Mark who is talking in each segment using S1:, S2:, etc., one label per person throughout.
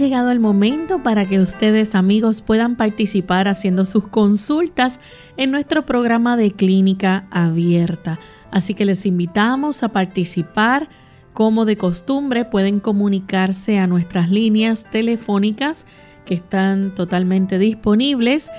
S1: Llegado el momento para que ustedes amigos puedan participar haciendo sus consultas en nuestro programa de clínica abierta. Así que les invitamos a participar. Como de costumbre pueden comunicarse a nuestras líneas telefónicas que están totalmente disponibles.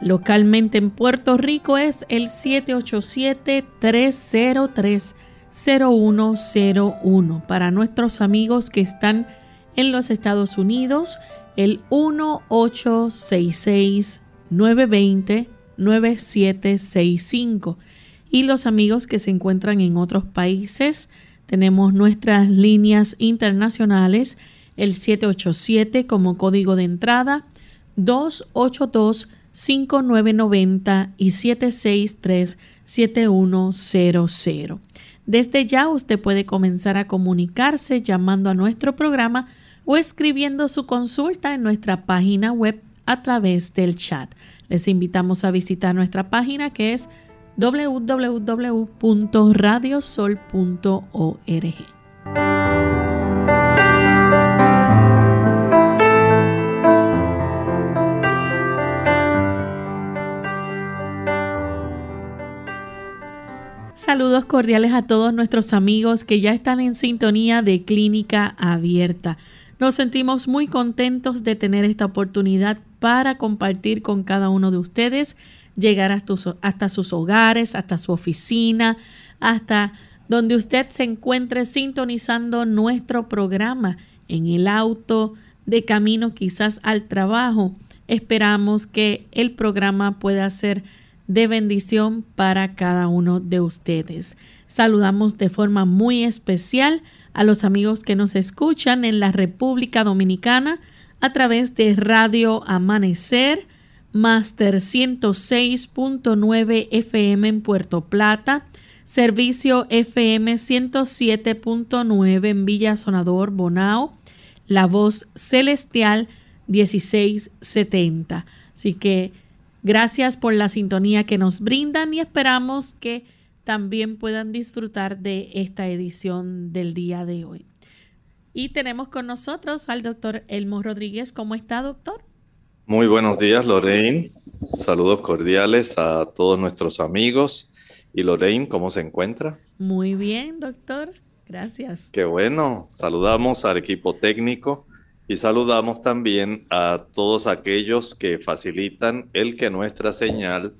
S1: Localmente en Puerto Rico es el 787-303-0101. Para nuestros amigos que están en los Estados Unidos, el 1866-920-9765. Y los amigos que se encuentran en otros países, tenemos nuestras líneas internacionales, el 787 como código de entrada, 282-5990 y 763-7100. Desde ya usted puede comenzar a comunicarse llamando a nuestro programa o escribiendo su consulta en nuestra página web a través del chat. Les invitamos a visitar nuestra página que es www.radiosol.org. Saludos cordiales a todos nuestros amigos que ya están en sintonía de Clínica Abierta. Nos sentimos muy contentos de tener esta oportunidad para compartir con cada uno de ustedes, llegar hasta, sus hogares, hasta su oficina, hasta donde usted se encuentre sintonizando nuestro programa en el auto, de camino quizás al trabajo. Esperamos que el programa pueda ser de bendición para cada uno de ustedes. Saludamos de forma muy especial a los amigos que nos escuchan en la República Dominicana a través de Radio Amanecer, Master 106.9 FM en Puerto Plata, Servicio FM 107.9 en Villa Sonador, Bonao, La Voz Celestial 1670. Así que gracias por la sintonía que nos brindan y esperamos que también puedan disfrutar de esta edición del día de hoy. Y tenemos con nosotros al doctor Elmo Rodríguez. ¿Cómo está, doctor?
S2: Muy buenos días, Lorraine. Saludos cordiales a todos nuestros amigos. ¿Y Lorraine, cómo se encuentra?
S1: Muy bien, doctor. Gracias.
S2: Qué bueno. Saludamos al equipo técnico y saludamos también a todos aquellos que facilitan el que nuestra señal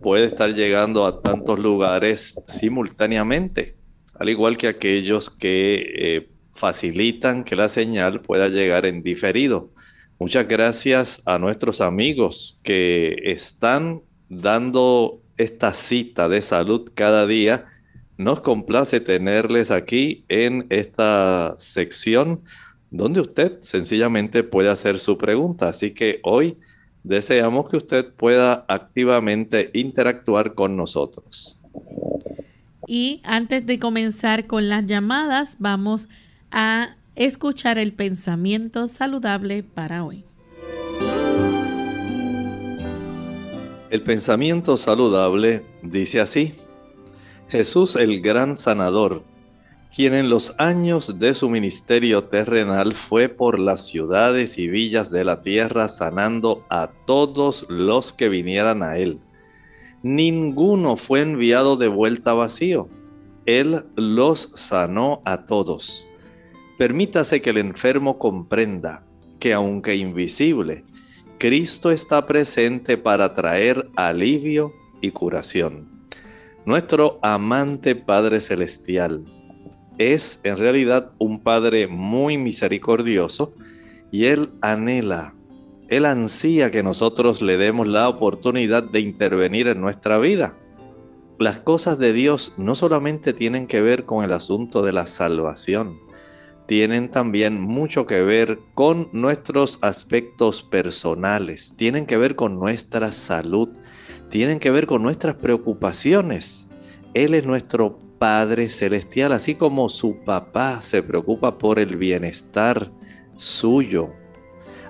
S2: puede estar llegando a tantos lugares simultáneamente, al igual que aquellos que eh, facilitan que la señal pueda llegar en diferido. Muchas gracias a nuestros amigos que están dando esta cita de salud cada día. Nos complace tenerles aquí en esta sección donde usted sencillamente puede hacer su pregunta. Así que hoy deseamos que usted pueda activamente interactuar con nosotros.
S1: Y antes de comenzar con las llamadas, vamos a escuchar el pensamiento saludable para hoy.
S2: El pensamiento saludable dice así, Jesús el gran sanador quien en los años de su ministerio terrenal fue por las ciudades y villas de la tierra sanando a todos los que vinieran a él. Ninguno fue enviado de vuelta vacío. Él los sanó a todos. Permítase que el enfermo comprenda que aunque invisible, Cristo está presente para traer alivio y curación. Nuestro amante Padre Celestial, es en realidad un Padre muy misericordioso y Él anhela Él ansía que nosotros le demos la oportunidad de intervenir en nuestra vida. Las cosas de Dios no solamente tienen que ver con el asunto de la salvación, tienen también mucho que ver con nuestros aspectos personales, tienen que ver con nuestra salud, tienen que ver con nuestras preocupaciones. Él es nuestro Padre Celestial, así como su papá se preocupa por el bienestar suyo,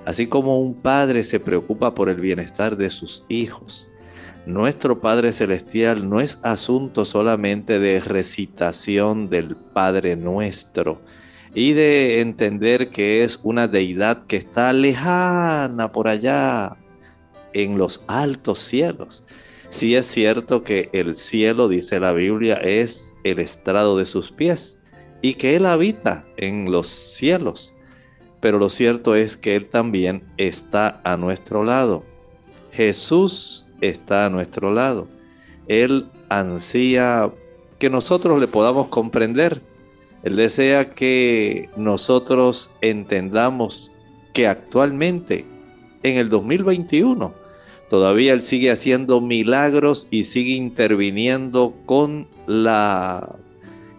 S2: así como un padre se preocupa por el bienestar de sus hijos. Nuestro Padre Celestial no es asunto solamente de recitación del Padre nuestro, y de entender que es una deidad que está lejana por allá en los altos cielos. Sí es cierto que el cielo, dice la Biblia, es el estrado de sus pies y que Él habita en los cielos. Pero lo cierto es que Él también está a nuestro lado. Jesús está a nuestro lado. Él ansía que nosotros le podamos comprender él desea que nosotros entendamos que actualmente, en el 2021, todavía Él sigue haciendo milagros y sigue interviniendo con la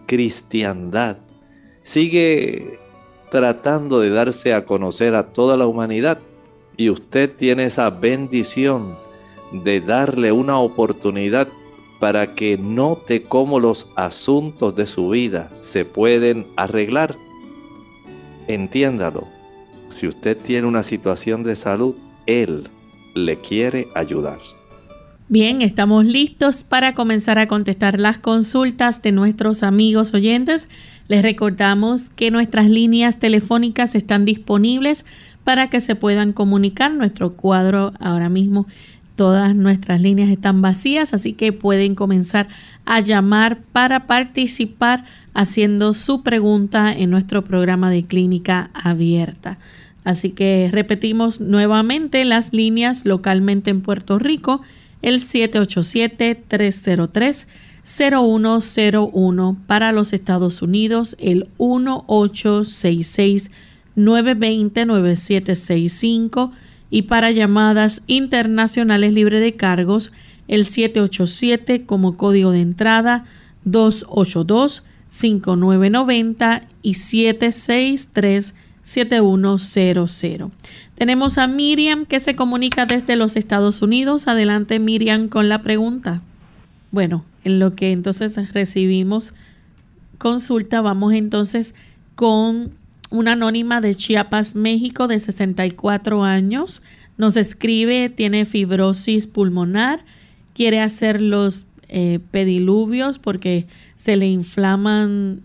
S2: cristiandad. Sigue tratando de darse a conocer a toda la humanidad. Y usted tiene esa bendición de darle una oportunidad para que note cómo los asuntos de su vida se pueden arreglar. Entiéndalo, si usted tiene una situación de salud, Él le quiere ayudar.
S1: Bien, estamos listos para comenzar a contestar las consultas de nuestros amigos oyentes. Les recordamos que nuestras líneas telefónicas están disponibles para que se puedan comunicar. Nuestro cuadro ahora mismo Todas nuestras líneas están vacías, así que pueden comenzar a llamar para participar haciendo su pregunta en nuestro programa de clínica abierta. Así que repetimos nuevamente las líneas localmente en Puerto Rico, el 787-303-0101 para los Estados Unidos, el 1866 920 9765 y para llamadas internacionales libre de cargos el 787 como código de entrada 282-5990 y 763-7100. Tenemos a Miriam que se comunica desde los Estados Unidos. Adelante Miriam con la pregunta. Bueno, en lo que entonces recibimos consulta, vamos entonces con una anónima de Chiapas, México, de 64 años. Nos escribe, tiene fibrosis pulmonar, quiere hacer los eh, pediluvios porque se le inflaman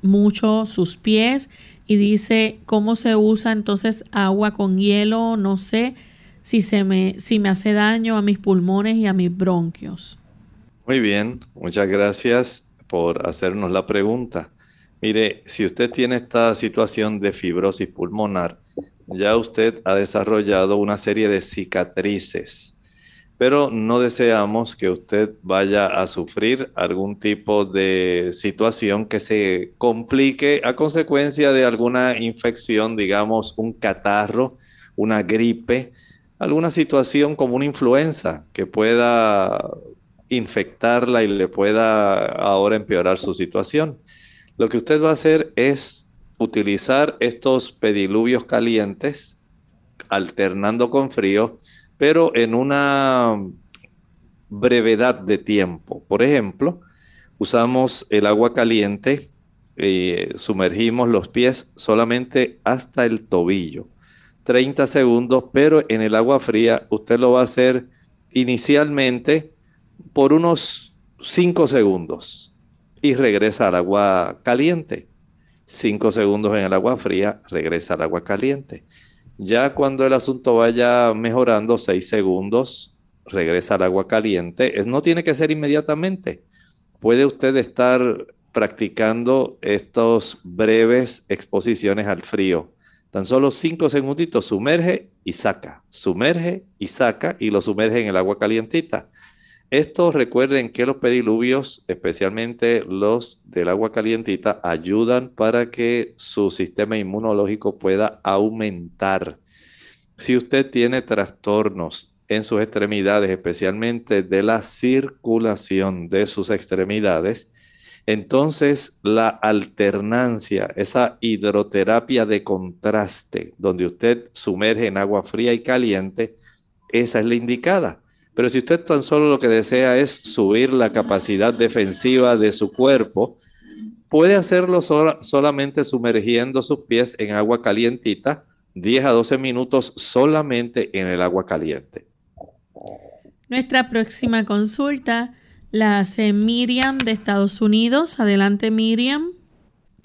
S1: mucho sus pies y dice cómo se usa entonces agua con hielo, no sé si, se me, si me hace daño a mis pulmones y a mis bronquios.
S2: Muy bien, muchas gracias por hacernos la pregunta. Mire, si usted tiene esta situación de fibrosis pulmonar, ya usted ha desarrollado una serie de cicatrices, pero no deseamos que usted vaya a sufrir algún tipo de situación que se complique a consecuencia de alguna infección, digamos un catarro, una gripe, alguna situación como una influenza que pueda infectarla y le pueda ahora empeorar su situación. Lo que usted va a hacer es utilizar estos pediluvios calientes, alternando con frío, pero en una brevedad de tiempo. Por ejemplo, usamos el agua caliente, y eh, sumergimos los pies solamente hasta el tobillo. 30 segundos, pero en el agua fría usted lo va a hacer inicialmente por unos 5 segundos y regresa al agua caliente. Cinco segundos en el agua fría, regresa al agua caliente. Ya cuando el asunto vaya mejorando, seis segundos, regresa al agua caliente. No tiene que ser inmediatamente. Puede usted estar practicando estos breves exposiciones al frío. Tan solo cinco segunditos, sumerge y saca, sumerge y saca y lo sumerge en el agua calientita. Esto recuerden que los pediluvios, especialmente los del agua calientita, ayudan para que su sistema inmunológico pueda aumentar. Si usted tiene trastornos en sus extremidades, especialmente de la circulación de sus extremidades, entonces la alternancia, esa hidroterapia de contraste, donde usted sumerge en agua fría y caliente, esa es la indicada. Pero si usted tan solo lo que desea es subir la capacidad defensiva de su cuerpo, puede hacerlo solamente sumergiendo sus pies en agua calientita, 10 a 12 minutos solamente en el agua caliente.
S1: Nuestra próxima consulta la hace Miriam de Estados Unidos. Adelante, Miriam.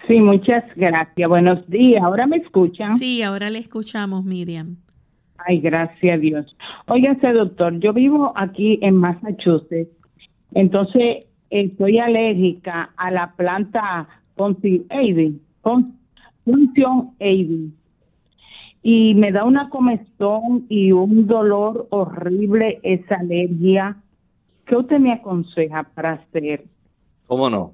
S3: Sí, muchas gracias. Buenos días. ¿Ahora me escuchan?
S1: Sí, ahora le escuchamos, Miriam.
S3: Ay, gracias a Dios. Óigase, doctor, yo vivo aquí en Massachusetts, entonces estoy alérgica a la planta Pontion Aiden, y me da una comezón y un dolor horrible esa alergia. ¿Qué usted me aconseja para hacer?
S2: ¿Cómo no?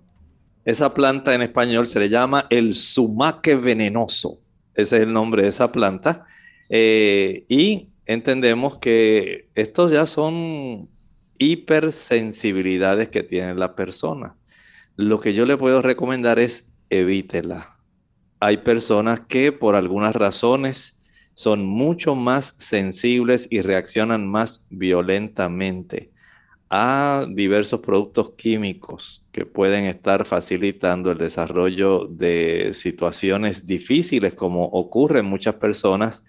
S2: Esa planta en español se le llama el sumaque venenoso. Ese es el nombre de esa planta. Eh, y entendemos que estos ya son hipersensibilidades que tiene la persona. Lo que yo le puedo recomendar es evítela. Hay personas que por algunas razones son mucho más sensibles y reaccionan más violentamente a diversos productos químicos que pueden estar facilitando el desarrollo de situaciones difíciles como ocurre en muchas personas,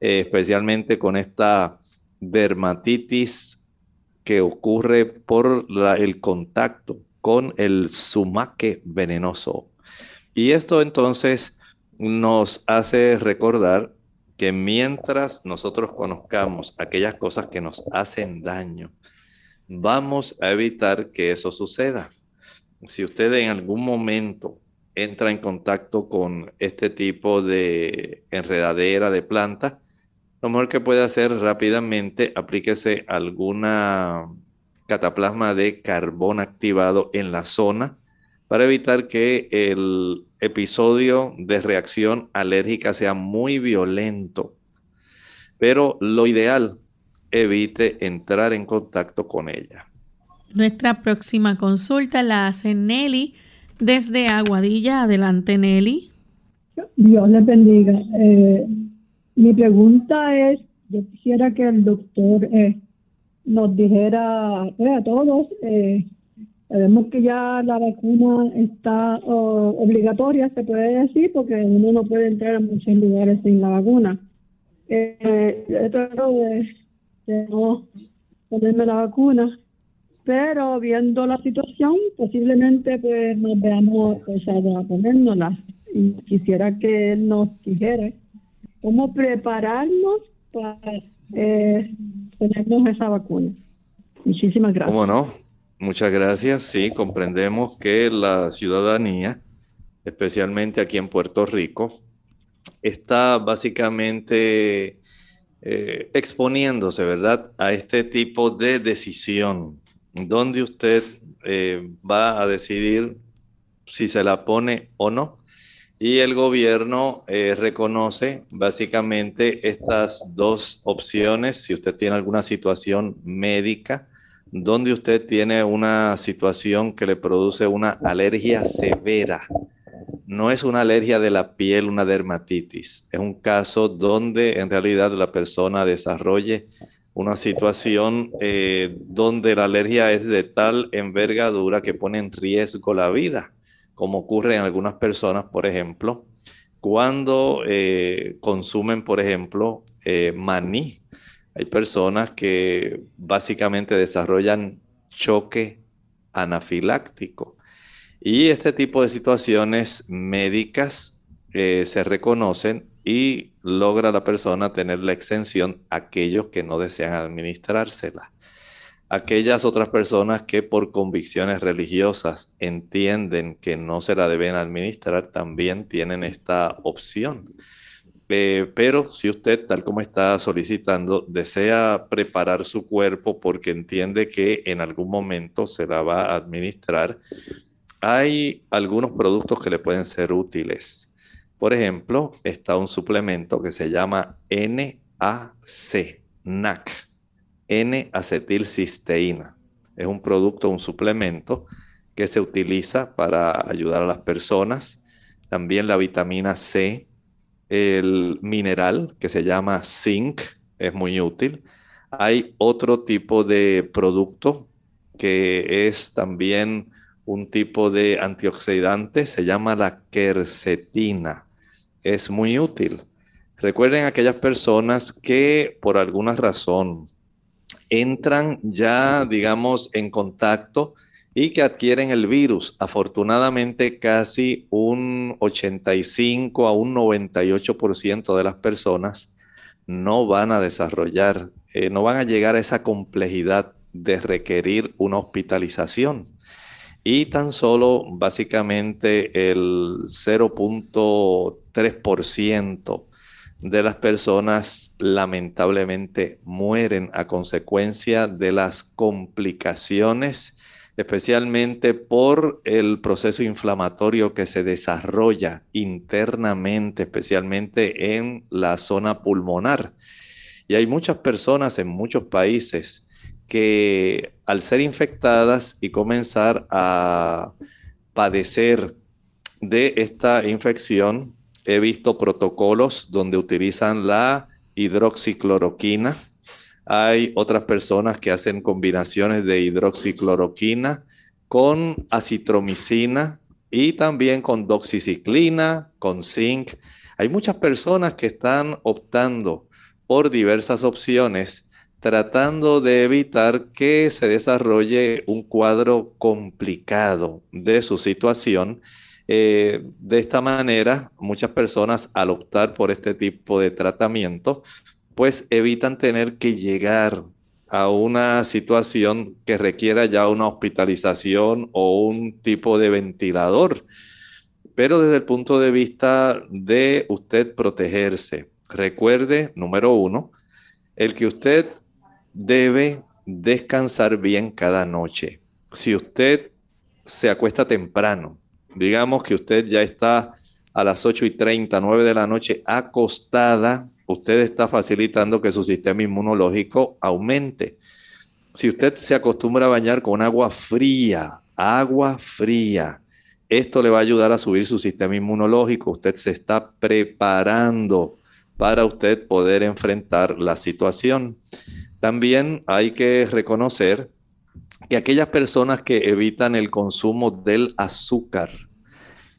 S2: eh, especialmente con esta dermatitis que ocurre por el contacto con el sumaque venenoso. Y esto entonces nos hace recordar que mientras nosotros conozcamos aquellas cosas que nos hacen daño, vamos a evitar que eso suceda. Si usted en algún momento entra en contacto con este tipo de enredadera de planta, lo mejor que puede hacer rápidamente, aplíquese alguna cataplasma de carbón activado en la zona para evitar que el episodio de reacción alérgica sea muy violento. Pero lo ideal, evite entrar en contacto con ella.
S1: Nuestra próxima consulta la hace Nelly desde Aguadilla. Adelante, Nelly.
S4: Dios le bendiga. Eh, mi pregunta es, yo quisiera que el doctor eh, nos dijera pues, a todos, eh, sabemos que ya la vacuna está obligatoria, se puede decir, porque uno no puede entrar a muchos lugares sin la vacuna. Eh, de, de no ponerme la vacuna, pero viendo la situación, posiblemente pues nos veamos forzados a ponérnosla. Y quisiera que él nos dijera cómo prepararnos para eh, ponernos esa vacuna. Muchísimas gracias.
S2: ¿Cómo no? Muchas gracias. Sí, comprendemos que la ciudadanía, especialmente aquí en Puerto Rico, está básicamente eh, exponiéndose, ¿verdad?, a este tipo de decisión, donde usted eh, va a decidir si se la pone o no. Y el gobierno eh, reconoce básicamente estas dos opciones. Si usted tiene alguna situación médica, donde usted tiene una situación que le produce una alergia severa, no es una alergia de la piel, una dermatitis. Es un caso donde en realidad la persona desarrolle una situación eh, donde la alergia es de tal envergadura que pone en riesgo la vida como ocurre en algunas personas, por ejemplo, cuando eh, consumen, por ejemplo, eh, maní. Hay personas que básicamente desarrollan choque anafiláctico. Y este tipo de situaciones médicas eh, se reconocen y logra la persona tener la exención a aquellos que no desean administrársela aquellas otras personas que por convicciones religiosas entienden que no se la deben administrar, también tienen esta opción. Eh, pero si usted, tal como está solicitando, desea preparar su cuerpo porque entiende que en algún momento se la va a administrar, hay algunos productos que le pueden ser útiles. Por ejemplo, está un suplemento que se llama N NAC, N-acetilcisteína. Es un producto, un suplemento que se utiliza para ayudar a las personas. También la vitamina C, el mineral que se llama zinc, es muy útil. Hay otro tipo de producto que es también un tipo de antioxidante, se llama la quercetina. Es muy útil. Recuerden aquellas personas que por alguna razón entran ya, digamos, en contacto y que adquieren el virus. Afortunadamente, casi un 85 a un 98% de las personas no van a desarrollar, eh, no van a llegar a esa complejidad de requerir una hospitalización. Y tan solo básicamente el 0.3% de las personas lamentablemente mueren a consecuencia de las complicaciones, especialmente por el proceso inflamatorio que se desarrolla internamente, especialmente en la zona pulmonar. Y hay muchas personas en muchos países que al ser infectadas y comenzar a padecer de esta infección, he visto protocolos donde utilizan la hidroxicloroquina. Hay otras personas que hacen combinaciones de hidroxicloroquina con acitromicina y también con doxiciclina, con zinc. Hay muchas personas que están optando por diversas opciones tratando de evitar que se desarrolle un cuadro complicado de su situación eh, de esta manera, muchas personas al optar por este tipo de tratamiento, pues evitan tener que llegar a una situación que requiera ya una hospitalización o un tipo de ventilador. Pero desde el punto de vista de usted protegerse, recuerde, número uno, el que usted debe descansar bien cada noche. Si usted se acuesta temprano, digamos que usted ya está a las 8 y 30, 9 de la noche acostada, usted está facilitando que su sistema inmunológico aumente. Si usted se acostumbra a bañar con agua fría, agua fría, esto le va a ayudar a subir su sistema inmunológico. Usted se está preparando para usted poder enfrentar la situación. También hay que reconocer y aquellas personas que evitan el consumo del azúcar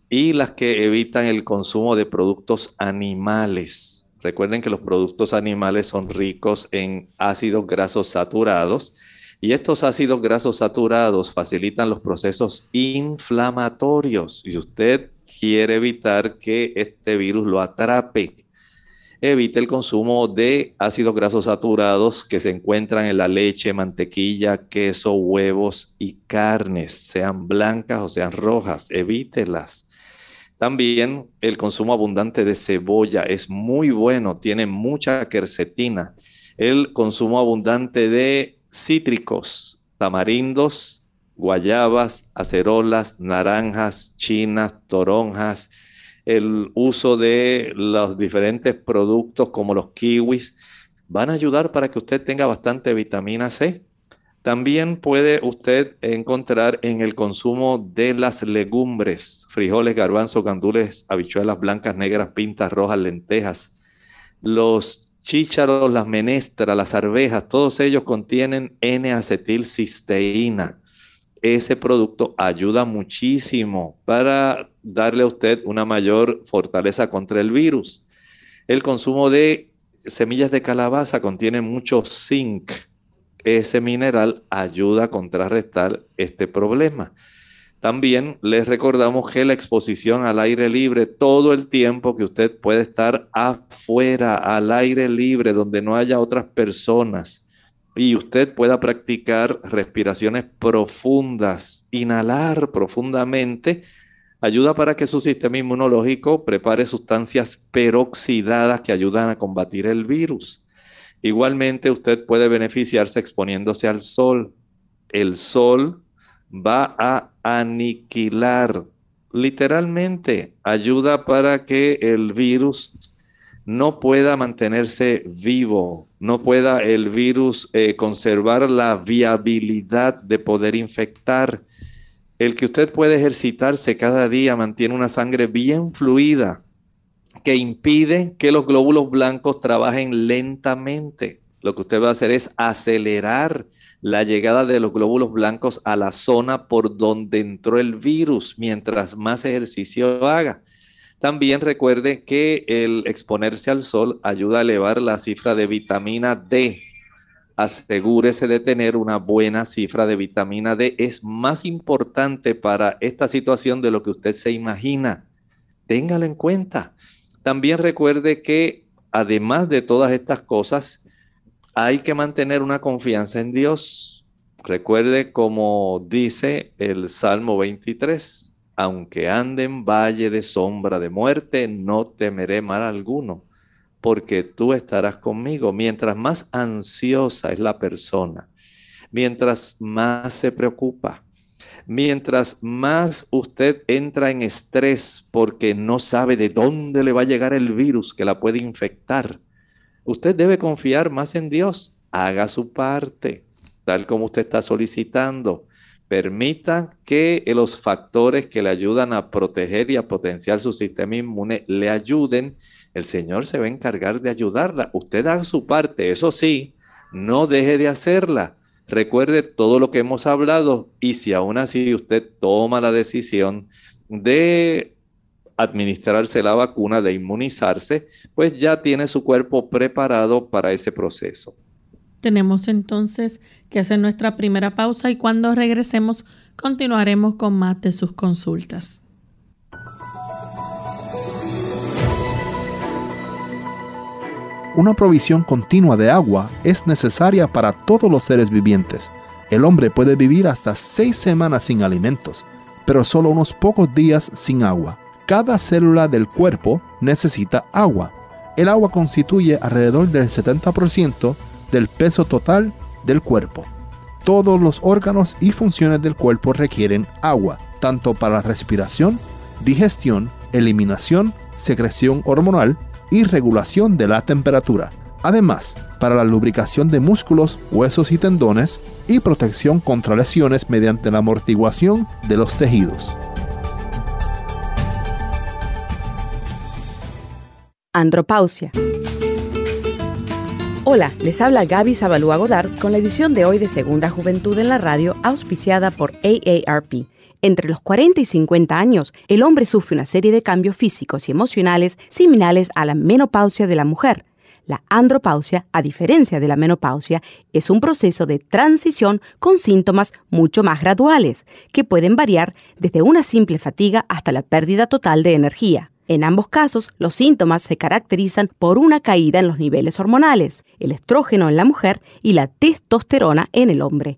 S2: y las que evitan el consumo de productos animales. Recuerden que los productos animales son ricos en ácidos grasos saturados y estos ácidos grasos saturados facilitan los procesos inflamatorios y usted quiere evitar que este virus lo atrape evite el consumo de ácidos grasos saturados que se encuentran en la leche, mantequilla, queso, huevos y carnes, sean blancas o sean rojas, evítelas. También el consumo abundante de cebolla es muy bueno, tiene mucha quercetina. El consumo abundante de cítricos, tamarindos, guayabas, acerolas, naranjas, chinas, toronjas, el uso de los diferentes productos como los kiwis, van a ayudar para que usted tenga bastante vitamina C. También puede usted encontrar en el consumo de las legumbres, frijoles, garbanzos, gandules, habichuelas blancas, negras, pintas, rojas, lentejas, los chícharos, las menestras, las arvejas, todos ellos contienen N-acetilcisteína ese producto ayuda muchísimo para darle a usted una mayor fortaleza contra el virus. El consumo de semillas de calabaza contiene mucho zinc. Ese mineral ayuda a contrarrestar este problema. También les recordamos que la exposición al aire libre, todo el tiempo que usted puede estar afuera, al aire libre, donde no haya otras personas, y usted pueda practicar respiraciones profundas, inhalar profundamente, ayuda para que su sistema inmunológico prepare sustancias peroxidadas que ayudan a combatir el virus. Igualmente, usted puede beneficiarse exponiéndose al sol. El sol va a aniquilar, literalmente, ayuda para que el virus no pueda mantenerse vivo, no pueda el virus eh, conservar la viabilidad de poder infectar. El que usted puede ejercitarse cada día mantiene una sangre bien fluida que impide que los glóbulos blancos trabajen lentamente. Lo que usted va a hacer es acelerar la llegada de los glóbulos blancos a la zona por donde entró el virus mientras más ejercicio haga. También recuerde que el exponerse al sol ayuda a elevar la cifra de vitamina D. Asegúrese de tener una buena cifra de vitamina D. Es más importante para esta situación de lo que usted se imagina. Téngalo en cuenta. También recuerde que además de todas estas cosas, hay que mantener una confianza en Dios. Recuerde como dice el Salmo 23 aunque ande en valle de sombra de muerte, no temeré mal alguno, porque tú estarás conmigo. Mientras más ansiosa es la persona, mientras más se preocupa, mientras más usted entra en estrés porque no sabe de dónde le va a llegar el virus que la puede infectar, usted debe confiar más en Dios. Haga su parte, tal como usted está solicitando Permita que los factores que le ayudan a proteger y a potenciar su sistema inmune le ayuden. El Señor se va a encargar de ayudarla. Usted haga su parte, eso sí, no deje de hacerla. Recuerde todo lo que hemos hablado y si aún así usted toma la decisión de administrarse la vacuna, de inmunizarse, pues ya tiene su cuerpo preparado para ese proceso.
S1: Tenemos entonces que hacer nuestra primera pausa y cuando regresemos continuaremos con más de sus consultas.
S5: Una provisión continua de agua es necesaria para todos los seres vivientes. El hombre puede vivir hasta seis semanas sin alimentos, pero solo unos pocos días sin agua. Cada célula del cuerpo necesita agua. El agua constituye alrededor del 70% del peso total del cuerpo. Todos los órganos y funciones del cuerpo requieren agua, tanto para la respiración, digestión, eliminación, secreción hormonal y regulación de la temperatura. Además, para la lubricación de músculos, huesos y tendones y protección contra lesiones mediante la amortiguación de los tejidos.
S6: Andropausia Hola, les habla Gaby Zabalúa Godard con la edición de hoy de Segunda Juventud en la Radio, auspiciada por AARP. Entre los 40 y 50 años, el hombre sufre una serie de cambios físicos y emocionales similares a la menopausia de la mujer. La andropausia, a diferencia de la menopausia, es un proceso de transición con síntomas mucho más graduales, que pueden variar desde una simple fatiga hasta la pérdida total de energía. En ambos casos, los síntomas se caracterizan por una caída en los niveles hormonales, el estrógeno en la mujer y la testosterona en el hombre.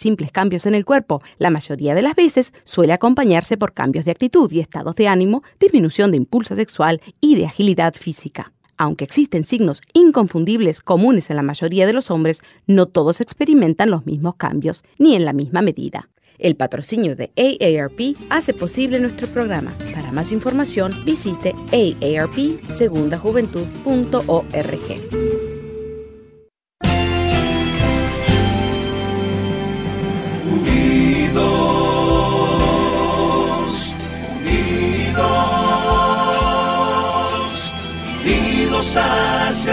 S6: simples cambios en el cuerpo. La mayoría de las veces suele acompañarse por cambios de actitud y estados de ánimo, disminución de impulso sexual y de agilidad física. Aunque existen signos inconfundibles comunes en la mayoría de los hombres, no todos experimentan los mismos cambios, ni en la misma medida. El patrocinio de AARP hace posible nuestro programa. Para más información, visite aarpsegundajuventud.org.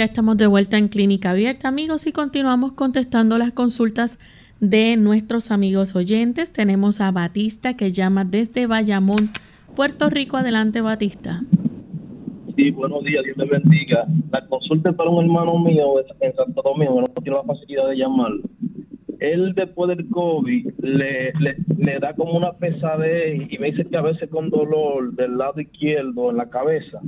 S1: Ya estamos de vuelta en Clínica Abierta, amigos, y continuamos contestando las consultas de nuestros amigos oyentes. Tenemos a Batista que llama desde Bayamón, Puerto Rico. Adelante, Batista.
S7: Sí, buenos días, Dios te bendiga. La consulta es para un hermano mío en Santo Domingo, no tiene la facilidad de llamarlo. Él después del COVID le, da como una pesadez y me dice que a veces con dolor del lado izquierdo en la cabeza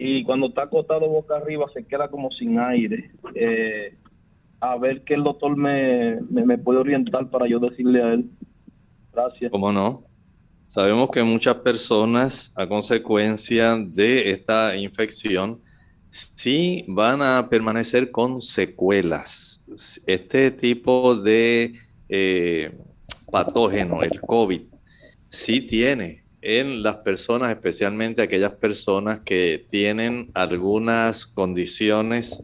S7: y cuando está acostado boca arriba se queda como sin aire. Eh, a ver qué el doctor me, me, me, puede orientar para yo decirle a él. Gracias.
S2: ¿Cómo no? Sabemos que muchas personas a consecuencia de esta infección sí van a permanecer con secuelas. Este tipo de eh, patógeno, el COVID, sí tiene en las personas, especialmente aquellas personas que tienen algunas condiciones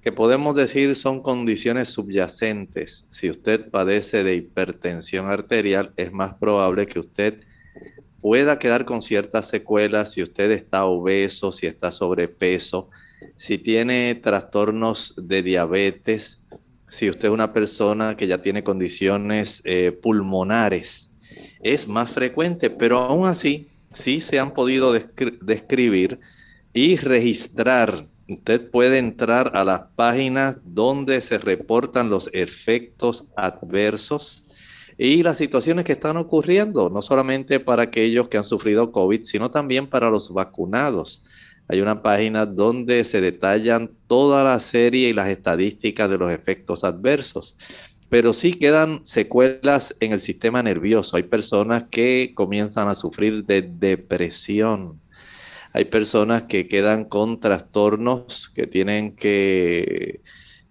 S2: que podemos decir son condiciones subyacentes. Si usted padece de hipertensión arterial, es más probable que usted pueda quedar con ciertas secuelas si usted está obeso, si está sobrepeso, si tiene trastornos de diabetes, si usted es una persona que ya tiene condiciones eh, pulmonares, es más frecuente, pero aún así sí se han podido describir y registrar. Usted puede entrar a las páginas donde se reportan los efectos adversos y las situaciones que están ocurriendo, no solamente para aquellos que han sufrido COVID, sino también para los vacunados. Hay una página donde se detallan toda la serie y las estadísticas de los efectos adversos, pero sí quedan secuelas en el sistema nervioso. Hay personas que comienzan a sufrir de depresión. Hay personas que quedan con trastornos que tienen que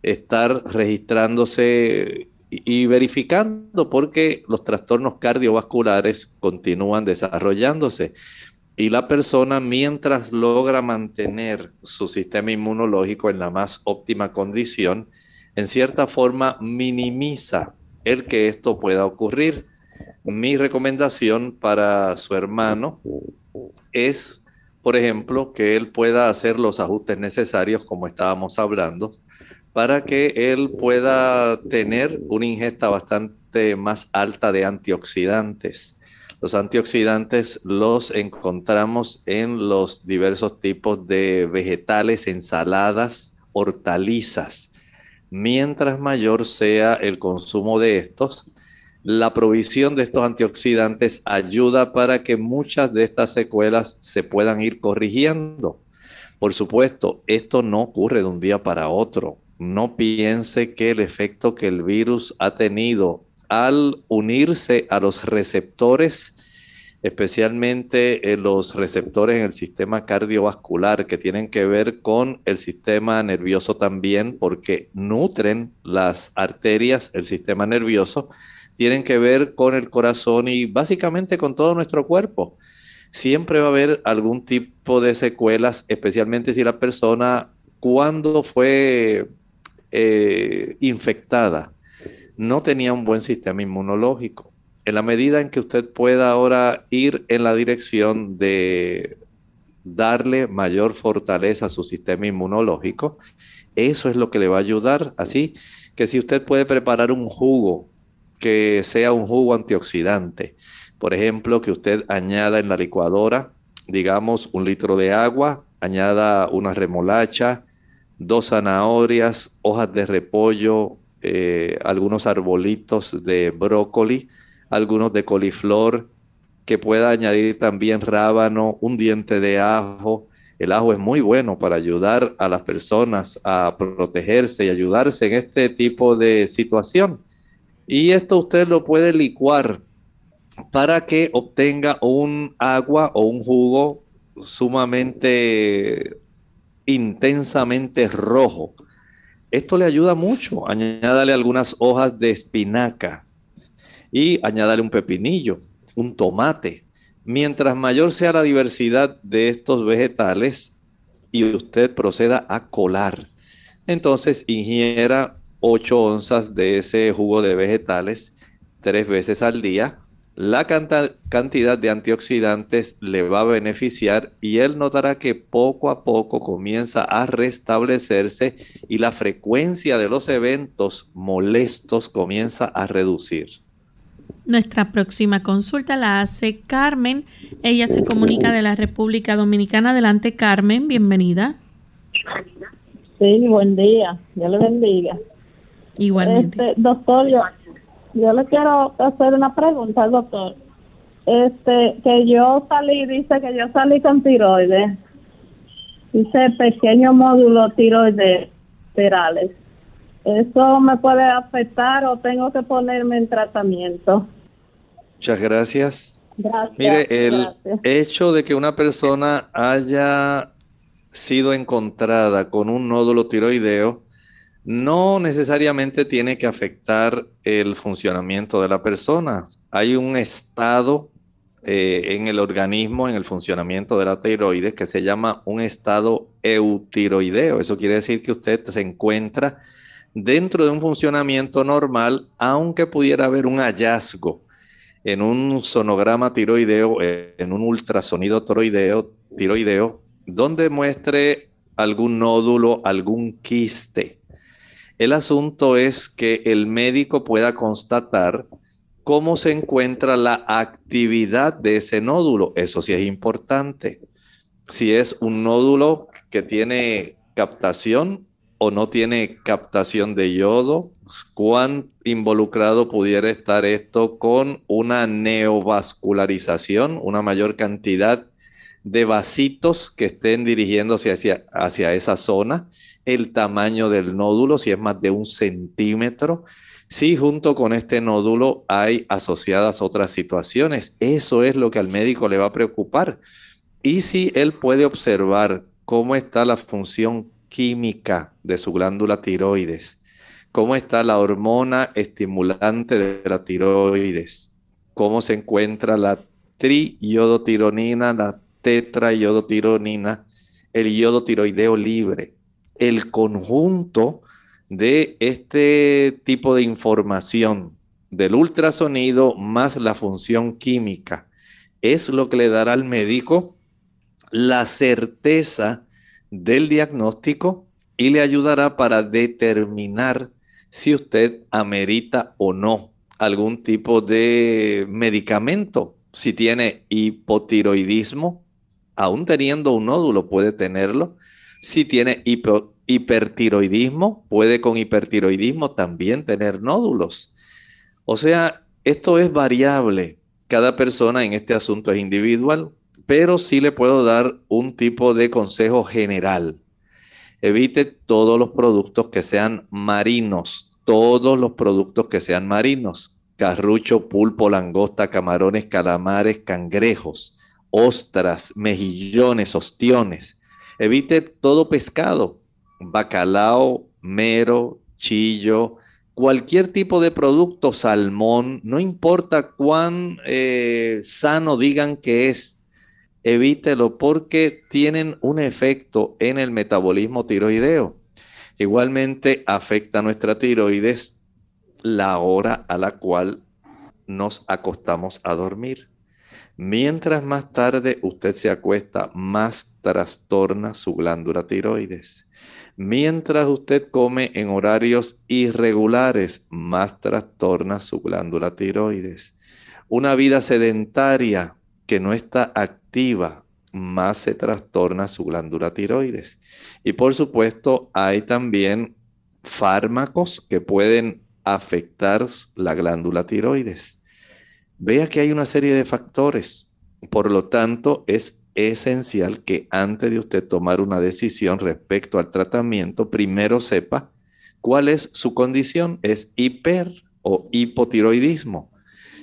S2: estar registrándose y, verificando porque los trastornos cardiovasculares continúan desarrollándose. Y la persona, mientras logra mantener su sistema inmunológico en la más óptima condición, en cierta forma minimiza el que esto pueda ocurrir. Mi recomendación para su hermano es, por ejemplo, que él pueda hacer los ajustes necesarios, como estábamos hablando, para que él pueda tener una ingesta bastante más alta de antioxidantes. Los antioxidantes los encontramos en los diversos tipos de vegetales, ensaladas, hortalizas. Mientras mayor sea el consumo de estos, la provisión de estos antioxidantes ayuda para que muchas de estas secuelas se puedan ir corrigiendo. Por supuesto, esto no ocurre de un día para otro no piense que el efecto que el virus ha tenido al unirse a los receptores, especialmente los receptores en el sistema cardiovascular que tienen que ver con el sistema nervioso también, porque nutren las arterias, el sistema nervioso, tienen que ver con el corazón y básicamente con todo nuestro cuerpo. Siempre va a haber algún tipo de secuelas, especialmente si la persona cuando fue eh, infectada no tenía un buen sistema inmunológico. En la medida en que usted pueda ahora ir en la dirección de darle mayor fortaleza a su sistema inmunológico, eso es lo que le va a ayudar. Así que si usted puede preparar un jugo que sea un jugo antioxidante, por ejemplo, que usted añada en la licuadora, digamos, un litro de agua, añada una remolacha, dos zanahorias, hojas de repollo, eh, algunos arbolitos de brócoli, algunos de coliflor, que pueda añadir también rábano, un diente de ajo. El ajo es muy bueno para ayudar a las personas a protegerse y ayudarse en este tipo de situación. Y esto usted lo puede licuar para que obtenga un agua o un jugo sumamente intensamente rojo. Esto le ayuda mucho. Añádale algunas hojas de espinaca y añádale un pepinillo, un tomate. Mientras mayor sea la diversidad de estos vegetales y usted proceda a colar, entonces ingiera 8 onzas de ese jugo de vegetales tres veces al día la cantidad de antioxidantes le va a beneficiar y él notará que poco a poco comienza a restablecerse y la frecuencia de los eventos molestos comienza a reducir.
S1: Nuestra próxima consulta la hace Carmen. Ella se comunica de la República Dominicana. Adelante, Carmen, bienvenida.
S8: Sí, buen día. Dios le bendiga.
S1: Igualmente.
S8: Este, doctor, yo, yo le quiero hacer una pregunta al doctor. Este, que yo salí, dice que yo salí con tiroides. Dice pequeño módulo tiroides perales. ¿Eso me puede afectar o tengo que ponerme en tratamiento?
S2: Muchas gracias.
S8: Gracias.
S2: Mire, el hecho de que una persona haya sido encontrada con un nódulo tiroideo no necesariamente tiene que afectar el funcionamiento de la persona. Hay un estado eh, en el organismo, en el funcionamiento de la tiroides, que se llama un estado eutiroideo. Eso quiere decir que usted se encuentra dentro de un funcionamiento normal, aunque pudiera haber un hallazgo en un sonograma tiroideo, en un ultrasonido tiroideo, tiroideo donde muestre algún nódulo, algún quiste. El asunto es que el médico pueda constatar cómo se encuentra la actividad de ese nódulo. Eso sí es importante. Si es un nódulo que tiene captación o no tiene captación de yodo, cuán involucrado pudiera estar esto con una neovascularización, una mayor cantidad de vasitos que estén dirigiéndose hacia, hacia esa zona, el tamaño del nódulo, si es más de un centímetro, si junto con este nódulo hay asociadas otras situaciones. Eso es lo que al médico le va a preocupar. Y si él puede observar cómo está la función química de su glándula tiroides, cómo está la hormona estimulante de la tiroides, cómo se encuentra la triiodotironina, la tetraiodotironina, el yodo tiroideo libre, el conjunto de este tipo de información del ultrasonido más la función química es lo que le dará al médico la certeza del diagnóstico y le ayudará para determinar si usted amerita o no algún tipo de medicamento. Si tiene hipotiroidismo, aún teniendo un nódulo puede tenerlo. Si tiene hipertiroidismo, puede con hipertiroidismo también tener nódulos. O sea, esto es variable. Cada persona en este asunto es individual pero sí le puedo dar un tipo de consejo general. Evite todos los productos que sean marinos, todos los productos que sean marinos. Carrucho, pulpo, langosta, camarones, calamares, cangrejos, ostras, mejillones, ostiones. Evite todo pescado, bacalao, mero, chillo, cualquier tipo de producto, salmón, no importa cuán eh, sano digan que es, evítelo porque tienen un efecto en el metabolismo tiroideo. Igualmente afecta nuestra tiroides la hora a la cual nos acostamos a dormir. Mientras más tarde usted se acuesta, más trastorna su glándula tiroides. Mientras usted come en horarios irregulares, más trastorna su glándula tiroides. Una vida sedentaria que no está activa, más se trastorna su glándula tiroides. Y por supuesto, hay también fármacos que pueden afectar la glándula tiroides. Vea que hay una serie de factores. Por lo tanto, es esencial que antes de usted tomar una decisión respecto al tratamiento, primero sepa cuál es su condición. ¿Es hiper o hipotiroidismo?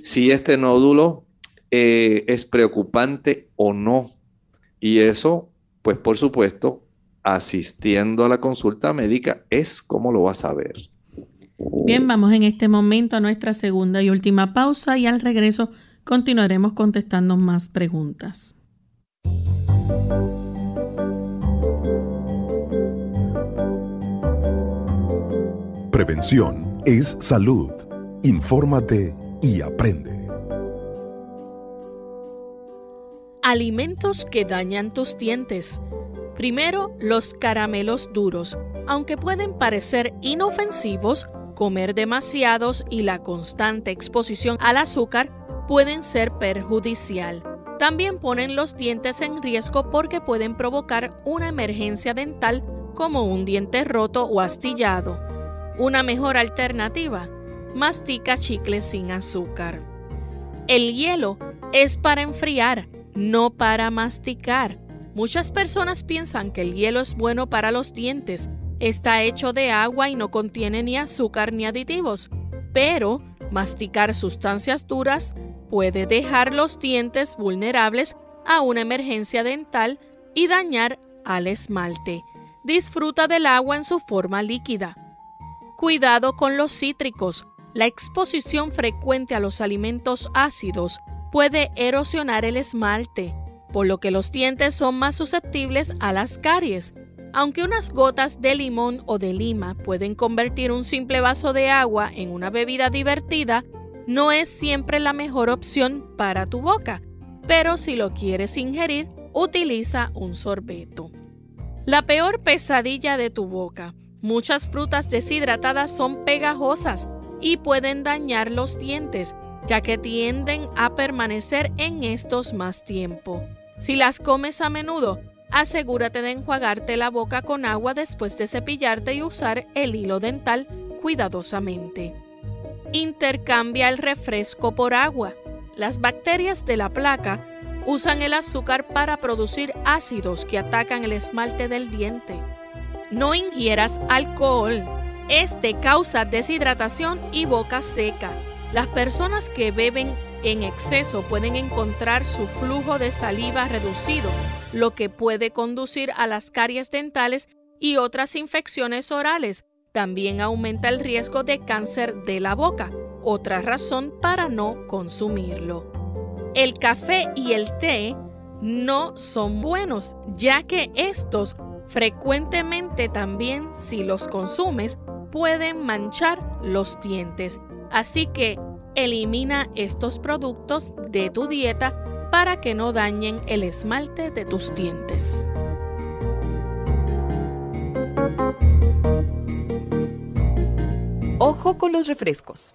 S2: Si este nódulo eh, es preocupante o no. Y eso, pues por supuesto, asistiendo a la consulta médica es como lo vas a ver.
S1: Bien, vamos en este momento a nuestra segunda y última pausa y al regreso continuaremos contestando más preguntas.
S9: Prevención es salud. Infórmate y aprende.
S1: Alimentos que dañan tus dientes. Primero, los caramelos duros. Aunque pueden parecer inofensivos, comer demasiados y la constante exposición al azúcar pueden ser perjudicial. También ponen los dientes en riesgo porque pueden provocar una emergencia dental como un diente roto o astillado. Una mejor alternativa, mastica chicles sin azúcar. El hielo es para enfriar, no para masticar. Muchas personas piensan que el hielo es bueno para los dientes. Está hecho de agua y no contiene ni azúcar ni aditivos. Pero masticar sustancias duras puede dejar los dientes vulnerables a una emergencia dental y dañar al esmalte. Disfruta del agua en su forma líquida. Cuidado con los cítricos. La exposición frecuente a los alimentos ácidos puede erosionar el esmalte, por lo que los dientes son más susceptibles a las caries. Aunque unas gotas de limón o de lima pueden convertir un simple vaso de agua en una bebida divertida, no es siempre la mejor opción para tu boca, pero si lo quieres ingerir, utiliza un sorbeto. La peor pesadilla de tu boca. Muchas frutas deshidratadas son pegajosas y pueden dañar los dientes, ya que tienden a permanecer en estos más tiempo. Si las comes a menudo, asegúrate de enjuagarte la boca con agua después de cepillarte y usar el hilo dental cuidadosamente. Intercambia el refresco por agua. Las bacterias de la placa usan el azúcar para producir ácidos que atacan el esmalte del diente. No ingieras alcohol. Este causa deshidratación y boca seca. Las personas que beben en exceso pueden encontrar su flujo de saliva reducido, lo que puede conducir a las caries dentales y otras infecciones orales. También aumenta el riesgo de cáncer de la boca, otra razón para no consumirlo. El café y el té no son buenos, ya que estos frecuentemente también, si los consumes, pueden manchar los dientes. Así que elimina estos productos de tu dieta para que no dañen el esmalte de tus dientes.
S9: Ojo con los refrescos.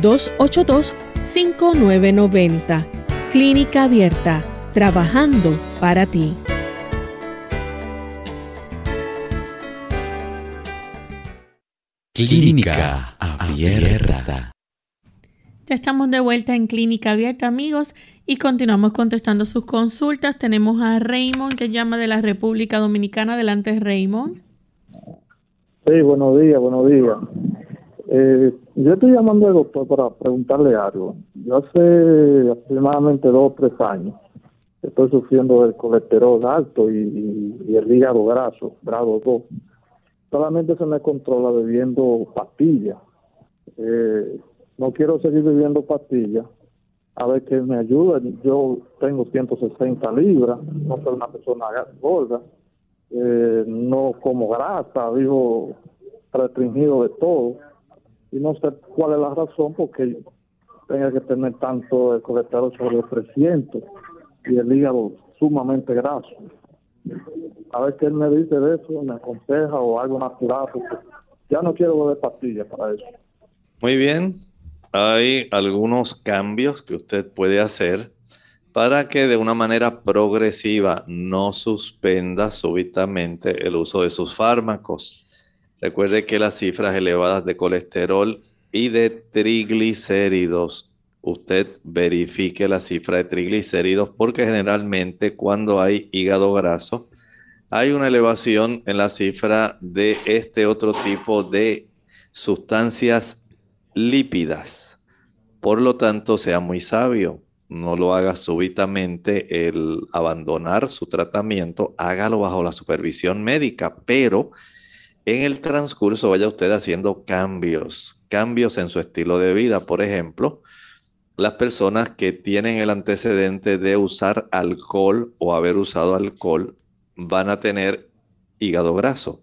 S1: 282-5990. Clínica Abierta, trabajando para ti.
S10: Clínica Abierta.
S1: Ya estamos de vuelta en Clínica Abierta, amigos, y continuamos contestando sus consultas. Tenemos a Raymond que llama de la República Dominicana. Adelante, Raymond.
S11: Sí, buenos días, buenos días. Eh, yo estoy llamando al doctor para preguntarle algo. Yo hace aproximadamente dos o tres años estoy sufriendo del colesterol alto y, el hígado graso, grado 2. Solamente se me controla bebiendo pastillas. Eh, no quiero seguir bebiendo pastillas. A ver qué me ayuda. Yo tengo 160 libras, no soy una persona gorda, eh, no como grasa, vivo restringido de todo y no sé cuál es la razón porque tenga que tener tanto el colesterol sobre los 300 y el hígado sumamente graso. A ver qué él me dice de eso, me aconseja o algo natural, porque ya no quiero beber pastillas para eso.
S2: Muy bien, hay algunos cambios que usted puede hacer para que de una manera progresiva no suspenda súbitamente el uso de sus fármacos. Recuerde que las cifras elevadas de colesterol y de triglicéridos, usted verifique la cifra de triglicéridos porque generalmente cuando hay hígado graso, hay una elevación en la cifra de este otro tipo de sustancias lípidas. Por lo tanto, sea muy sabio no lo haga súbitamente el abandonar su tratamiento, hágalo bajo la supervisión médica, pero en el transcurso vaya usted haciendo cambios, cambios en su estilo de vida. Por ejemplo, las personas que tienen el antecedente de usar alcohol o haber usado alcohol van a tener hígado graso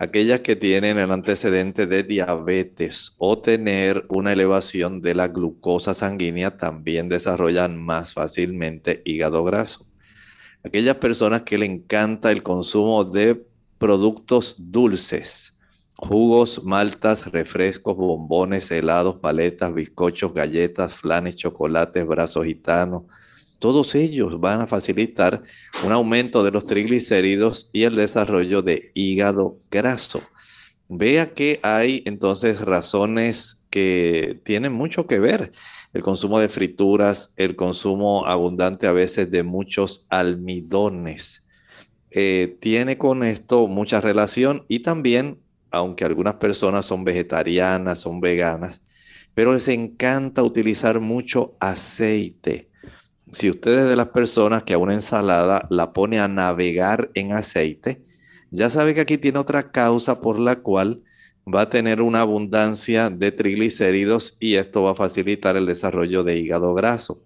S2: aquellas que tienen el antecedente de diabetes o tener una elevación de la glucosa sanguínea también desarrollan más fácilmente hígado graso. Aquellas personas que le encanta el consumo de productos dulces, jugos, maltas, refrescos, bombones, helados, paletas, bizcochos, galletas, flanes, chocolates, brazos gitanos, todos ellos van a facilitar un aumento de los triglicéridos y el desarrollo de hígado graso. Vea que hay entonces razones que tienen mucho que ver. El consumo de frituras, el consumo abundante a veces de muchos almidones. Eh, tiene con esto mucha relación y también, aunque algunas personas son vegetarianas, son veganas, pero les encanta utilizar mucho aceite si usted es de las personas que a una ensalada la pone a navegar en aceite, ya sabe que aquí tiene otra causa por la cual va a tener una abundancia de triglicéridos y esto va a facilitar el desarrollo de hígado graso.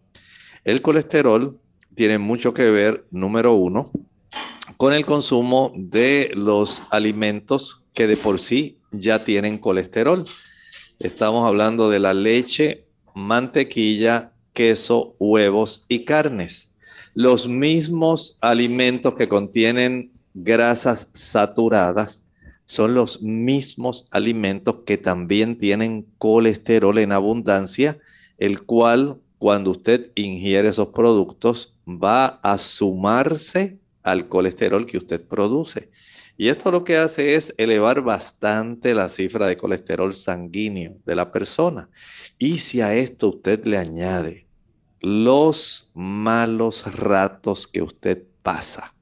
S2: El colesterol tiene mucho que ver, número uno, con el consumo de los alimentos que de por sí ya tienen colesterol. Estamos hablando de la leche, mantequilla, queso, huevos y carnes. Los mismos alimentos que contienen grasas saturadas son los mismos alimentos que también tienen colesterol en abundancia, el cual cuando usted ingiere esos productos va a sumarse al colesterol que usted produce. Y esto lo que hace es elevar bastante la cifra de colesterol sanguíneo de la persona. Y si a esto usted le añade los malos ratos que usted pasa,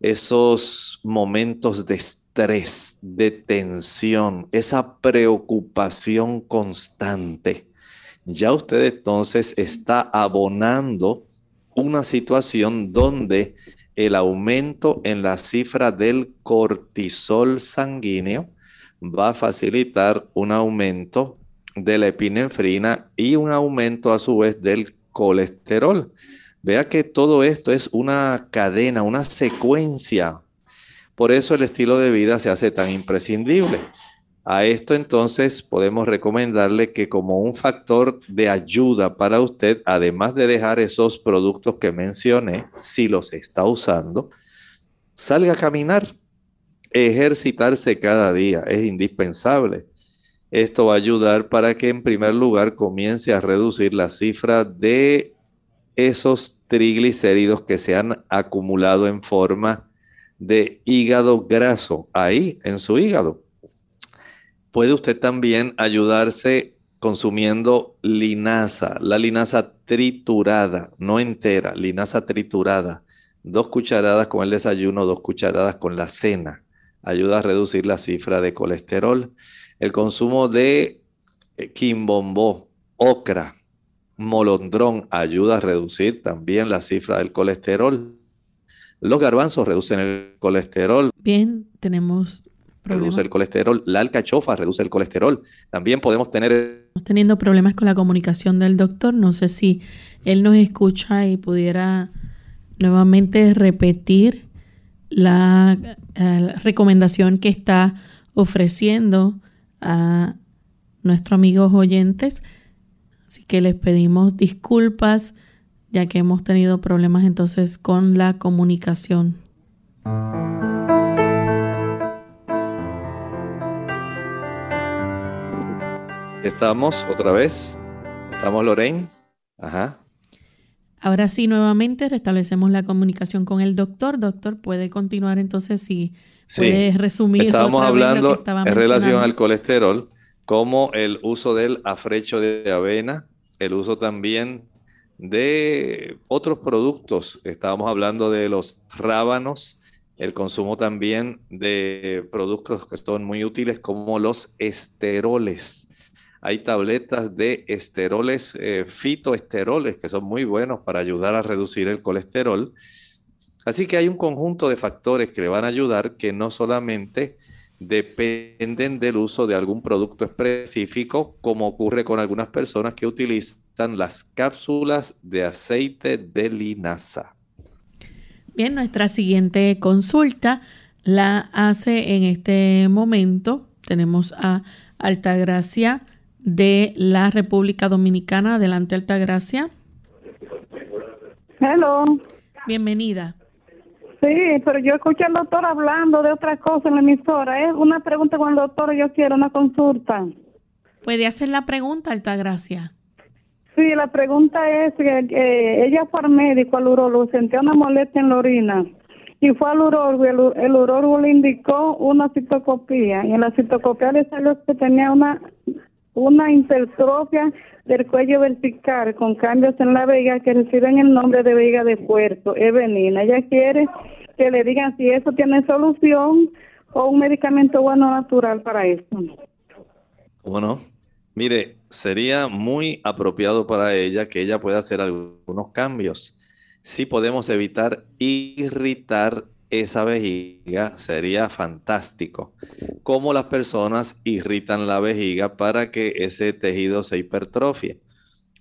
S2: esos momentos de estrés, de tensión, esa preocupación constante, ya usted entonces está abonando una situación donde el aumento en la cifra del cortisol sanguíneo va a facilitar un aumento de la epinefrina y un aumento a su vez del colesterol. Vea que todo esto es una cadena, una secuencia. Por eso el estilo de vida se hace tan imprescindible. A esto entonces podemos recomendarle que como un factor de ayuda para usted, además de dejar esos productos que mencioné, si los está usando, salga a caminar, ejercitarse cada día, es indispensable. Esto va a ayudar para que en primer lugar comience a reducir la cifra de esos triglicéridos que se han acumulado en forma de hígado graso ahí en su hígado. Puede usted también ayudarse consumiendo linaza, la linaza triturada, no entera, linaza triturada. Dos cucharadas con el desayuno, dos cucharadas con la cena. Ayuda a reducir la cifra de colesterol el consumo de eh, quimbombó, ocra, molondrón ayuda a reducir también la cifra del colesterol. Los garbanzos reducen el colesterol.
S1: Bien, tenemos
S2: Reduce el colesterol. La alcachofa reduce el colesterol. También podemos tener...
S1: Estamos teniendo problemas con la comunicación del doctor. No sé si él nos escucha y pudiera nuevamente repetir la eh, recomendación que está ofreciendo a nuestros amigos oyentes. Así que les pedimos disculpas ya que hemos tenido problemas entonces con la comunicación.
S2: Estamos otra vez. Estamos Lorraine. Ajá.
S1: Ahora sí, nuevamente restablecemos la comunicación con el doctor. Doctor, puede continuar entonces si puede resumir.
S2: Estábamos hablando en relación al colesterol, como el uso del afrecho de avena, el uso también de otros productos. Estábamos hablando de los rábanos, el consumo también de productos que son muy útiles como los esteroles hay tabletas de esteroles, eh, fitoesteroles, que son muy buenos para ayudar a reducir el colesterol. Así que hay un conjunto de factores que le van a ayudar que no solamente dependen del uso de algún producto específico, como ocurre con algunas personas que utilizan las cápsulas de aceite de linaza.
S1: Bien, nuestra siguiente consulta la hace en este momento. Tenemos a Altagracia de la República Dominicana. Adelante, Altagracia.
S8: Hello.
S1: Bienvenida.
S8: Sí, pero yo escuché al doctor hablando de otra cosa en la emisora. Es una pregunta con el doctor, yo quiero una consulta.
S1: ¿Puede hacer la pregunta, Altagracia?
S8: Sí, la pregunta es que ella fue al médico, al urólogo, sentía una molestia en la orina y fue al urólogo, el, el urólogo le indicó una citocopía y en la citocopía le salió que tenía una una hipertrofia del cuello vertical con cambios en la vega que reciben el nombre de vega de puerto. Es venina. Ella quiere que le digan si eso tiene solución o un medicamento bueno natural para eso.
S2: Bueno, mire, sería muy apropiado para ella que ella pueda hacer algunos cambios. Si podemos evitar irritar esa vejiga sería fantástico. Cómo las personas irritan la vejiga para que ese tejido se hipertrofie.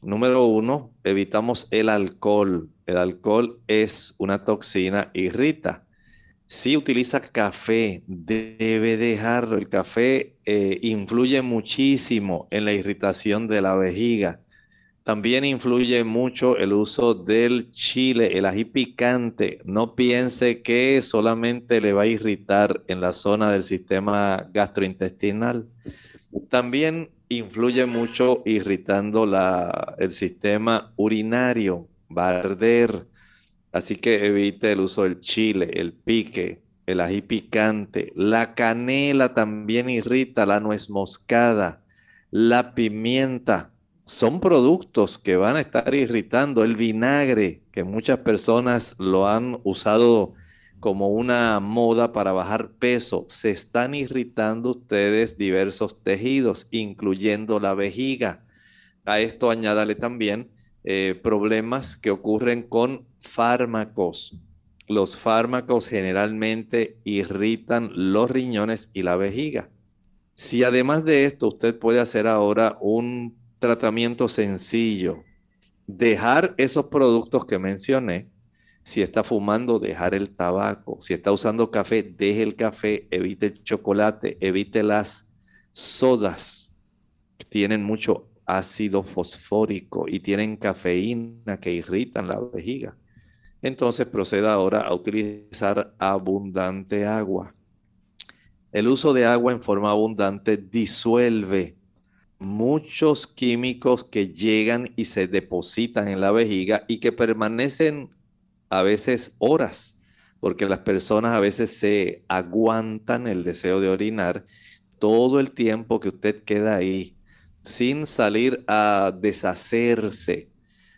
S2: Número uno, evitamos el alcohol. El alcohol es una toxina, irrita. Si utiliza café, debe dejarlo. El café eh, influye muchísimo en la irritación de la vejiga. También influye mucho el uso del chile, el ají picante. No piense que solamente le va a irritar en la zona del sistema gastrointestinal. También influye mucho irritando la, el sistema urinario, va a arder. Así que evite el uso del chile, el pique, el ají picante. La canela también irrita, la nuez moscada, la pimienta son productos que van a estar irritando. El vinagre, que muchas personas lo han usado como una moda para bajar peso, se están irritando ustedes diversos tejidos, incluyendo la vejiga. A esto añádale también eh, problemas que ocurren con fármacos. Los fármacos generalmente irritan los riñones y la vejiga. Si además de esto usted puede hacer ahora un tratamiento sencillo. Dejar esos productos que mencioné. Si está fumando, dejar el tabaco. Si está usando café, deje el café, evite el chocolate, evite las sodas. Tienen mucho ácido fosfórico y tienen cafeína que irritan la vejiga. Entonces proceda ahora a utilizar abundante agua. El uso de agua en forma abundante disuelve muchos químicos que llegan y se depositan en la vejiga y que permanecen a veces horas, porque las personas a veces se aguantan el deseo de orinar todo el tiempo que usted queda ahí sin salir a deshacerse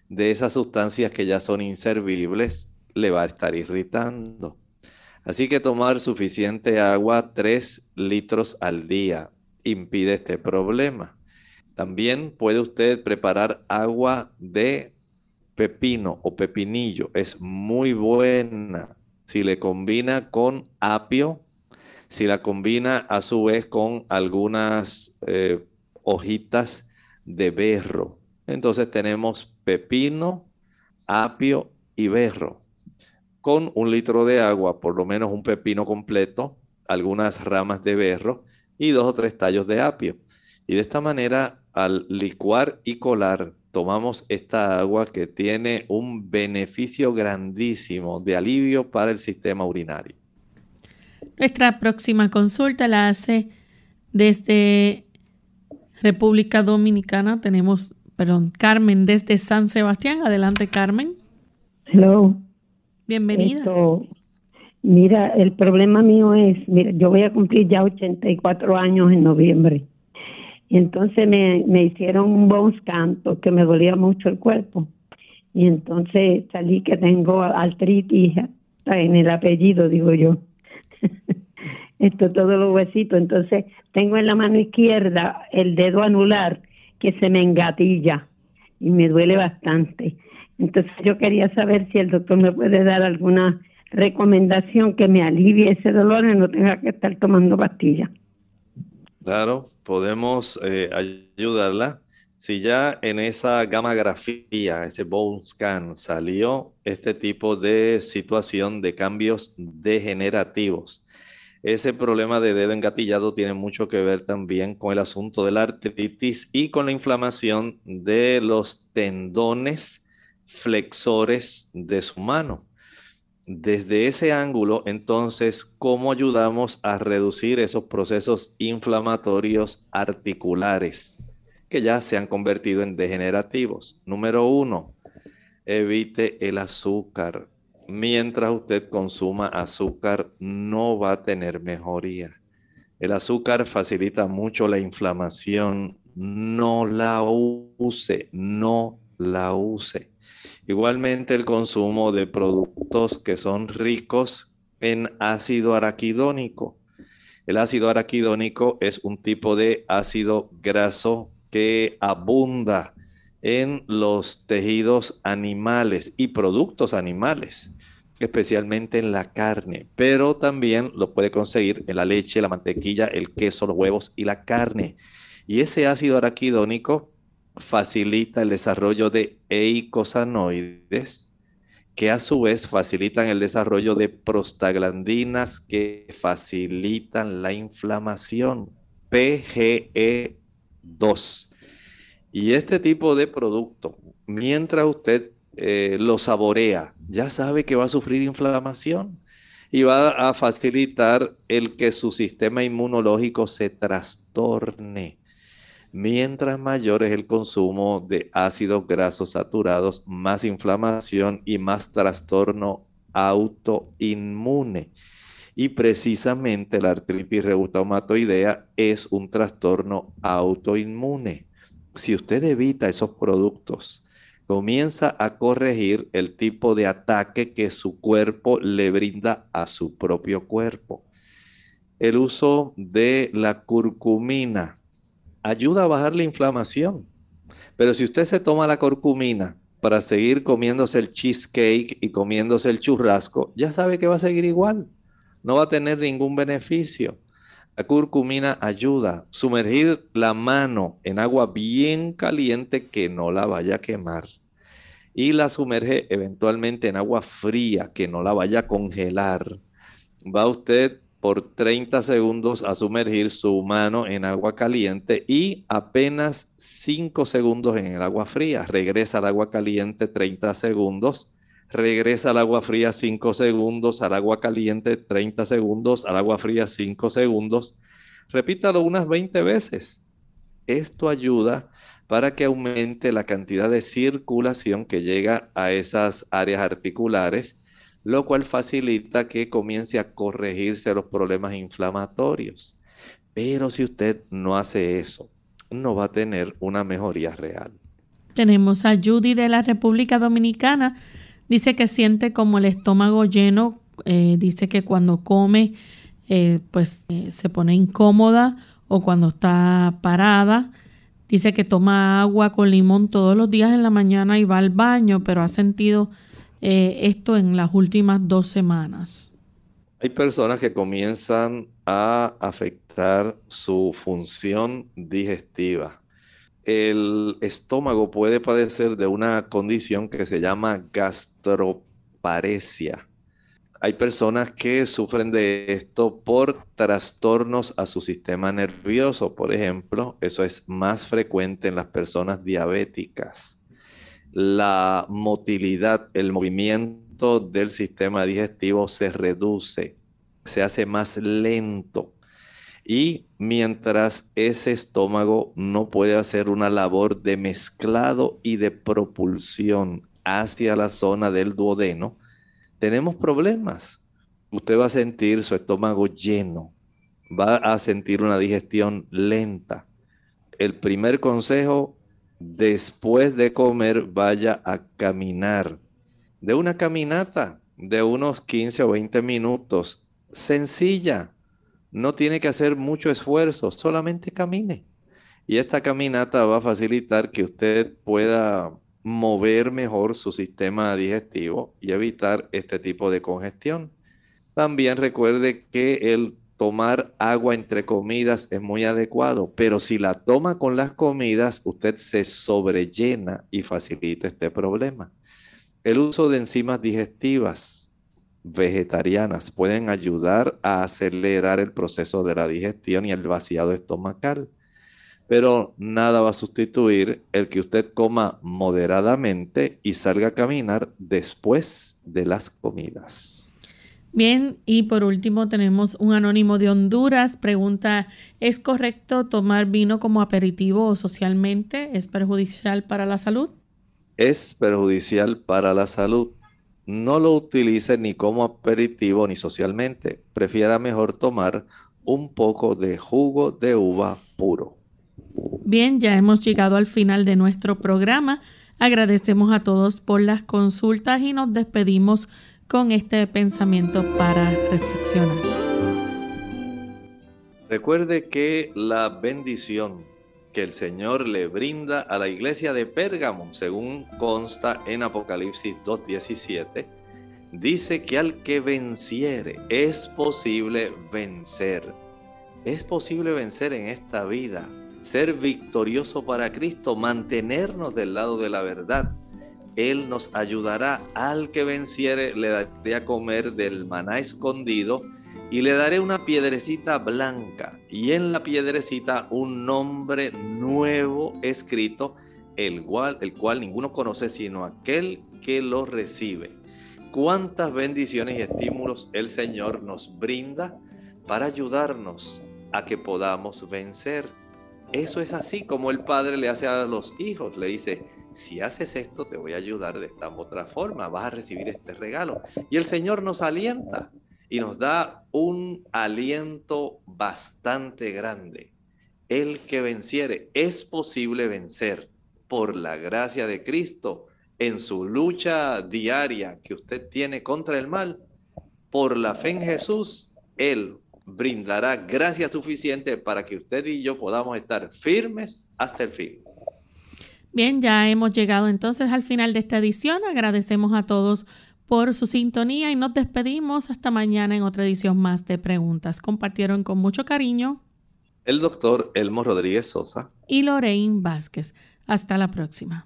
S2: de esas sustancias que ya son inservibles, le va a estar irritando. Así que tomar suficiente agua, 3 litros al día, impide este problema. También puede usted preparar agua de pepino o pepinillo. Es muy buena si le combina con apio, si la combina a su vez con algunas eh, hojitas de berro. Entonces tenemos pepino, apio y berro. Con un litro de agua, por lo menos un pepino completo, algunas ramas de berro y dos o tres tallos de apio. Y de esta manera al licuar y colar, tomamos esta agua que tiene un beneficio grandísimo de alivio para el sistema urinario.
S1: Nuestra próxima consulta la hace desde República Dominicana. Tenemos, perdón, Carmen desde San Sebastián. Adelante, Carmen.
S12: Hello.
S1: Bienvenida.
S12: Esto, mira, el problema mío es, mira, yo voy a cumplir ya 84 años en noviembre. Y entonces me, me hicieron un bone scan porque me dolía mucho el cuerpo. Y entonces salí que tengo artritis en el apellido, digo yo. Esto todos los huesitos. Entonces tengo en la mano izquierda el dedo anular que se me engatilla y me duele bastante. Entonces yo quería saber si el doctor me puede dar alguna recomendación que me alivie ese dolor y no tenga que estar tomando pastillas.
S2: Claro, podemos eh, ayudarla. Si ya en esa gamografía, ese bone scan, salió este tipo de situación de cambios degenerativos, ese problema de dedo engatillado tiene mucho que ver también con el asunto de la artritis y con la inflamación de los tendones flexores de su mano. Desde ese ángulo, entonces, ¿cómo ayudamos a reducir esos procesos inflamatorios articulares que ya se han convertido en degenerativos? Número uno, evite el azúcar mientras usted consuma azúcar no va a tener mejoría. El azúcar facilita mucho la inflamación. No la use, no la use. Igualmente el consumo de productos que son ricos en ácido araquidónico. El ácido araquidónico es un tipo de ácido graso que abunda en los tejidos animales y productos animales, especialmente en la carne, pero también lo puede conseguir en la leche, la mantequilla, el queso, los huevos y la carne. Y ese ácido araquidónico facilita el desarrollo de eicosanoides, que a su vez facilitan el desarrollo de prostaglandinas que facilitan la inflamación, PGE2. Y este tipo de producto, mientras usted eh, lo saborea, ya sabe que va a sufrir inflamación y va a facilitar el que su sistema inmunológico se trastorne. Mientras mayor es el consumo de ácidos grasos saturados, más inflamación y más trastorno autoinmune. Y precisamente la artritis reumatoidea es un trastorno autoinmune si usted evita esos productos, comienza a corregir el tipo de ataque que su cuerpo le brinda a su propio cuerpo. El uso de la curcumina ayuda a bajar la inflamación. Pero si usted se toma la curcumina para seguir comiéndose el cheesecake y comiéndose el churrasco, ya sabe que va a seguir igual. No va a tener ningún beneficio. La curcumina ayuda sumergir la mano en agua bien caliente que no la vaya a quemar. Y la sumerge eventualmente en agua fría que no la vaya a congelar. Va usted por 30 segundos a sumergir su mano en agua caliente y apenas 5 segundos en el agua fría. Regresa al agua caliente 30 segundos regresa al agua fría 5 segundos, al agua caliente 30 segundos, al agua fría 5 segundos. Repítalo unas 20 veces. Esto ayuda para que aumente la cantidad de circulación que llega a esas áreas articulares, lo cual facilita que comience a corregirse los problemas inflamatorios. Pero si usted no hace eso, no va a tener una mejoría real.
S1: Tenemos a Judy de la República Dominicana. Dice que siente como el estómago lleno, eh, dice que cuando come eh, pues eh, se pone incómoda o cuando está parada. Dice que toma agua con limón todos los días en la mañana y va al baño, pero ha sentido esto en las últimas dos semanas.
S2: Hay personas que comienzan a afectar su función digestiva el estómago puede padecer de una condición que se llama gastroparesia. Hay personas que sufren de esto por trastornos a su sistema nervioso, por ejemplo. Eso es más frecuente en las personas diabéticas. La motilidad, el movimiento del sistema digestivo se reduce, se hace más lento y mientras ese estómago no puede hacer una labor de mezclado y de propulsión hacia la zona del duodeno, tenemos problemas. Usted va a sentir su estómago lleno, va a sentir una digestión lenta. El primer consejo, después de comer, vaya a caminar. De una caminata de unos 15 o 20 minutos, sencilla. No tiene que hacer mucho esfuerzo, solamente camine. Y esta caminata va a facilitar que usted pueda mover mejor su sistema digestivo y evitar este tipo de congestión. También recuerde que el tomar agua entre comidas es muy adecuado, pero si la toma con las comidas, usted se sobrellena y facilita este problema. El uso de enzimas digestivas vegetarianas pueden ayudar a acelerar el proceso de la digestión y el vaciado estomacal pero nada va a sustituir el que usted coma moderadamente y salga a caminar después de las comidas.
S1: Bien, y por último tenemos un anónimo de Honduras. Pregunta, ¿es correcto tomar vino como aperitivo o socialmente? ¿Es perjudicial para la salud?
S2: Es perjudicial para la salud. No lo utilice ni como aperitivo ni socialmente. Prefiera mejor tomar un poco de jugo de uva puro.
S1: Bien, ya hemos llegado al final de nuestro programa. Agradecemos a todos por las consultas y nos despedimos con este pensamiento para reflexionar.
S2: Recuerde que la bendición que el Señor le brinda a la iglesia de Pérgamo, según consta en Apocalipsis 2.17, dice que al que venciere es posible vencer. Es posible vencer en esta vida ser victorioso para Cristo, mantenernos del lado de la verdad. Él nos ayudará al que venciere, le daré a comer del maná escondido y le daré una piedrecita blanca y en la piedrecita un nombre nuevo escrito, el cual, el cual ninguno conoce sino aquel que lo recibe. Cuántas bendiciones y estímulos el Señor nos brinda para ayudarnos a que podamos vencer eso es así como el padre le hace a los hijos. Le dice, si haces esto, te voy a ayudar de esta otra forma, vas a recibir este regalo. Y el Señor nos alienta y nos da un aliento bastante grande. El que venciere, es posible vencer por la gracia de Cristo en su lucha diaria que usted tiene contra el mal. Por la fe en Jesús, Él brindará gracia suficiente para que usted y yo podamos estar firmes hasta el fin.
S1: Bien, ya hemos llegado entonces al final de esta edición. Agradecemos a todos por su sintonía y nos despedimos hasta mañana en otra edición más de preguntas. Compartieron con mucho cariño
S2: el doctor Elmo Rodríguez Sosa
S1: y Lorraine Vázquez. Hasta la próxima.